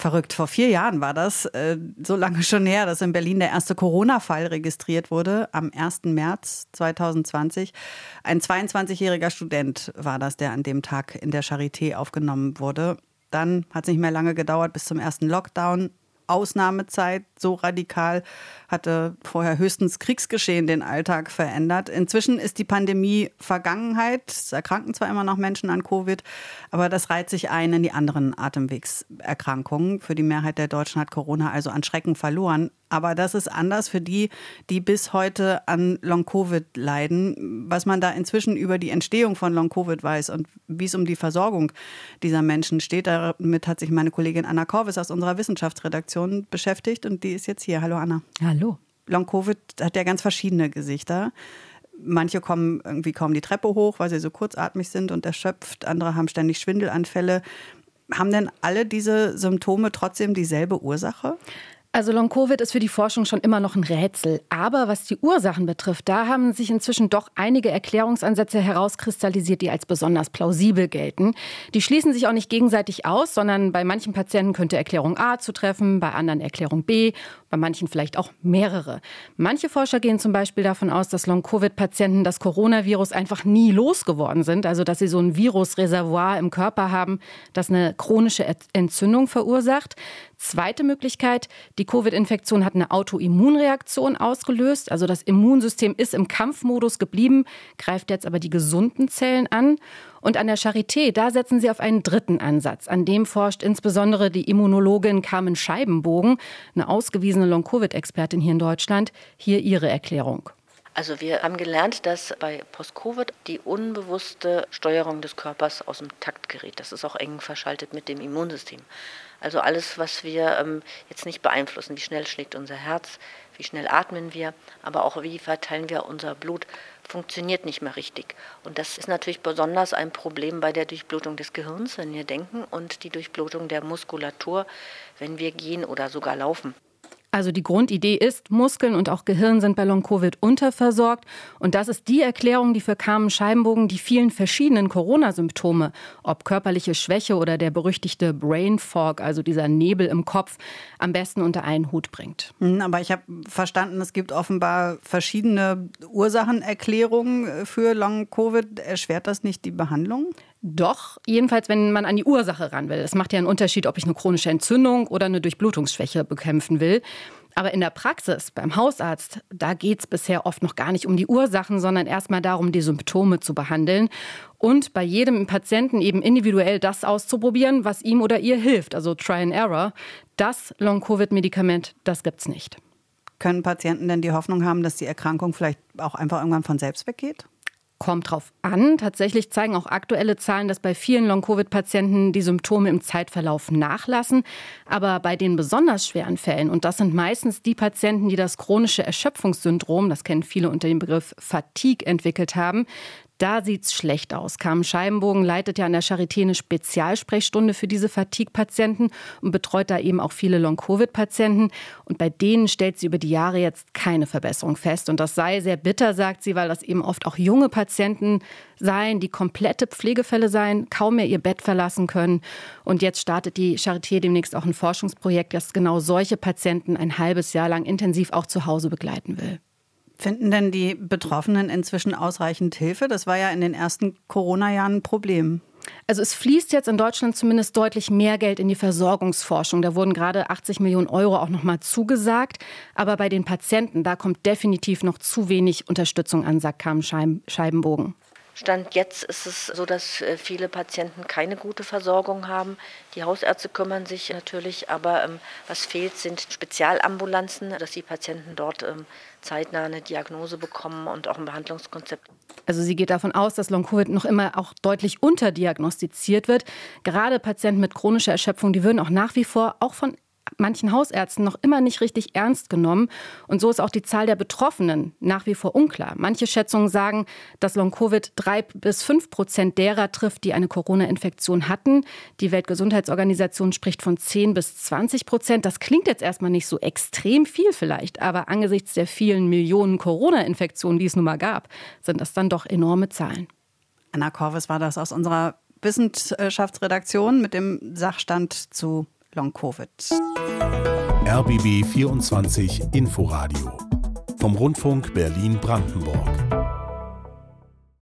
Verrückt. Vor vier Jahren war das, äh, so lange schon her, dass in Berlin der erste Corona-Fall registriert wurde, am 1. März 2020. Ein 22-jähriger Student war das, der an dem Tag in der Charité aufgenommen wurde. Dann hat es nicht mehr lange gedauert bis zum ersten Lockdown. Ausnahmezeit so radikal hatte vorher höchstens Kriegsgeschehen den Alltag verändert. Inzwischen ist die Pandemie Vergangenheit. Es erkranken zwar immer noch Menschen an Covid, aber das reiht sich ein in die anderen Atemwegserkrankungen. Für die Mehrheit der Deutschen hat Corona also an Schrecken verloren. Aber das ist anders für die, die bis heute an Long-Covid leiden. Was man da inzwischen über die Entstehung von Long-Covid weiß und wie es um die Versorgung dieser Menschen steht, damit hat sich meine Kollegin Anna Korvis aus unserer Wissenschaftsredaktion beschäftigt und die ist jetzt hier. Hallo Anna. Hallo. Long-Covid hat ja ganz verschiedene Gesichter. Manche kommen irgendwie kaum die Treppe hoch, weil sie so kurzatmig sind und erschöpft. Andere haben ständig Schwindelanfälle. Haben denn alle diese Symptome trotzdem dieselbe Ursache? Also Long-Covid ist für die Forschung schon immer noch ein Rätsel. Aber was die Ursachen betrifft, da haben sich inzwischen doch einige Erklärungsansätze herauskristallisiert, die als besonders plausibel gelten. Die schließen sich auch nicht gegenseitig aus, sondern bei manchen Patienten könnte Erklärung A zutreffen, bei anderen Erklärung B, bei manchen vielleicht auch mehrere. Manche Forscher gehen zum Beispiel davon aus, dass Long-Covid-Patienten das Coronavirus einfach nie losgeworden sind, also dass sie so ein Virusreservoir im Körper haben, das eine chronische Entzündung verursacht. Zweite Möglichkeit, die Covid-Infektion hat eine Autoimmunreaktion ausgelöst. Also das Immunsystem ist im Kampfmodus geblieben, greift jetzt aber die gesunden Zellen an. Und an der Charité, da setzen sie auf einen dritten Ansatz. An dem forscht insbesondere die Immunologin Carmen Scheibenbogen, eine ausgewiesene Long-Covid-Expertin hier in Deutschland. Hier ihre Erklärung. Also wir haben gelernt, dass bei Post-Covid die unbewusste Steuerung des Körpers aus dem Takt gerät. Das ist auch eng verschaltet mit dem Immunsystem. Also alles, was wir ähm, jetzt nicht beeinflussen, wie schnell schlägt unser Herz, wie schnell atmen wir, aber auch wie verteilen wir unser Blut, funktioniert nicht mehr richtig. Und das ist natürlich besonders ein Problem bei der Durchblutung des Gehirns, wenn wir denken, und die Durchblutung der Muskulatur, wenn wir gehen oder sogar laufen. Also die Grundidee ist, Muskeln und auch Gehirn sind bei Long-Covid unterversorgt. Und das ist die Erklärung, die für Carmen Scheibenbogen die vielen verschiedenen Corona-Symptome, ob körperliche Schwäche oder der berüchtigte Brain Fog, also dieser Nebel im Kopf, am besten unter einen Hut bringt. Hm, aber ich habe verstanden, es gibt offenbar verschiedene Ursachenerklärungen für Long-Covid. Erschwert das nicht die Behandlung? Doch, jedenfalls, wenn man an die Ursache ran will. Es macht ja einen Unterschied, ob ich eine chronische Entzündung oder eine Durchblutungsschwäche bekämpfen will. Aber in der Praxis, beim Hausarzt, da geht es bisher oft noch gar nicht um die Ursachen, sondern erstmal darum, die Symptome zu behandeln und bei jedem Patienten eben individuell das auszuprobieren, was ihm oder ihr hilft, also Try and Error. Das Long-Covid-Medikament, das gibt's nicht. Können Patienten denn die Hoffnung haben, dass die Erkrankung vielleicht auch einfach irgendwann von selbst weggeht? Kommt drauf an. Tatsächlich zeigen auch aktuelle Zahlen, dass bei vielen Long-Covid-Patienten die Symptome im Zeitverlauf nachlassen. Aber bei den besonders schweren Fällen, und das sind meistens die Patienten, die das chronische Erschöpfungssyndrom, das kennen viele unter dem Begriff Fatigue, entwickelt haben, da sieht's schlecht aus. Carmen Scheibenbogen leitet ja an der Charité eine Spezialsprechstunde für diese Fatigue-Patienten und betreut da eben auch viele Long-Covid-Patienten. Und bei denen stellt sie über die Jahre jetzt keine Verbesserung fest. Und das sei sehr bitter, sagt sie, weil das eben oft auch junge Patienten seien, die komplette Pflegefälle seien, kaum mehr ihr Bett verlassen können. Und jetzt startet die Charité demnächst auch ein Forschungsprojekt, das genau solche Patienten ein halbes Jahr lang intensiv auch zu Hause begleiten will. Finden denn die Betroffenen inzwischen ausreichend Hilfe? Das war ja in den ersten Corona-Jahren ein Problem. Also es fließt jetzt in Deutschland zumindest deutlich mehr Geld in die Versorgungsforschung. Da wurden gerade 80 Millionen Euro auch noch mal zugesagt. Aber bei den Patienten, da kommt definitiv noch zu wenig Unterstützung an, sagt Scheibenbogen. Stand jetzt ist es so, dass äh, viele Patienten keine gute Versorgung haben. Die Hausärzte kümmern sich natürlich, aber ähm, was fehlt, sind Spezialambulanzen, dass die Patienten dort ähm, zeitnah eine Diagnose bekommen und auch ein Behandlungskonzept. Also sie geht davon aus, dass Long-Covid noch immer auch deutlich unterdiagnostiziert wird. Gerade Patienten mit chronischer Erschöpfung, die würden auch nach wie vor auch von manchen Hausärzten noch immer nicht richtig ernst genommen. Und so ist auch die Zahl der Betroffenen nach wie vor unklar. Manche Schätzungen sagen, dass Long-Covid drei bis fünf Prozent derer trifft, die eine Corona-Infektion hatten. Die Weltgesundheitsorganisation spricht von zehn bis zwanzig Prozent. Das klingt jetzt erstmal nicht so extrem viel vielleicht, aber angesichts der vielen Millionen Corona-Infektionen, die es nun mal gab, sind das dann doch enorme Zahlen. Anna Korvis war das aus unserer Wissenschaftsredaktion mit dem Sachstand zu Long-Covid. RBB 24 Inforadio vom Rundfunk Berlin-Brandenburg.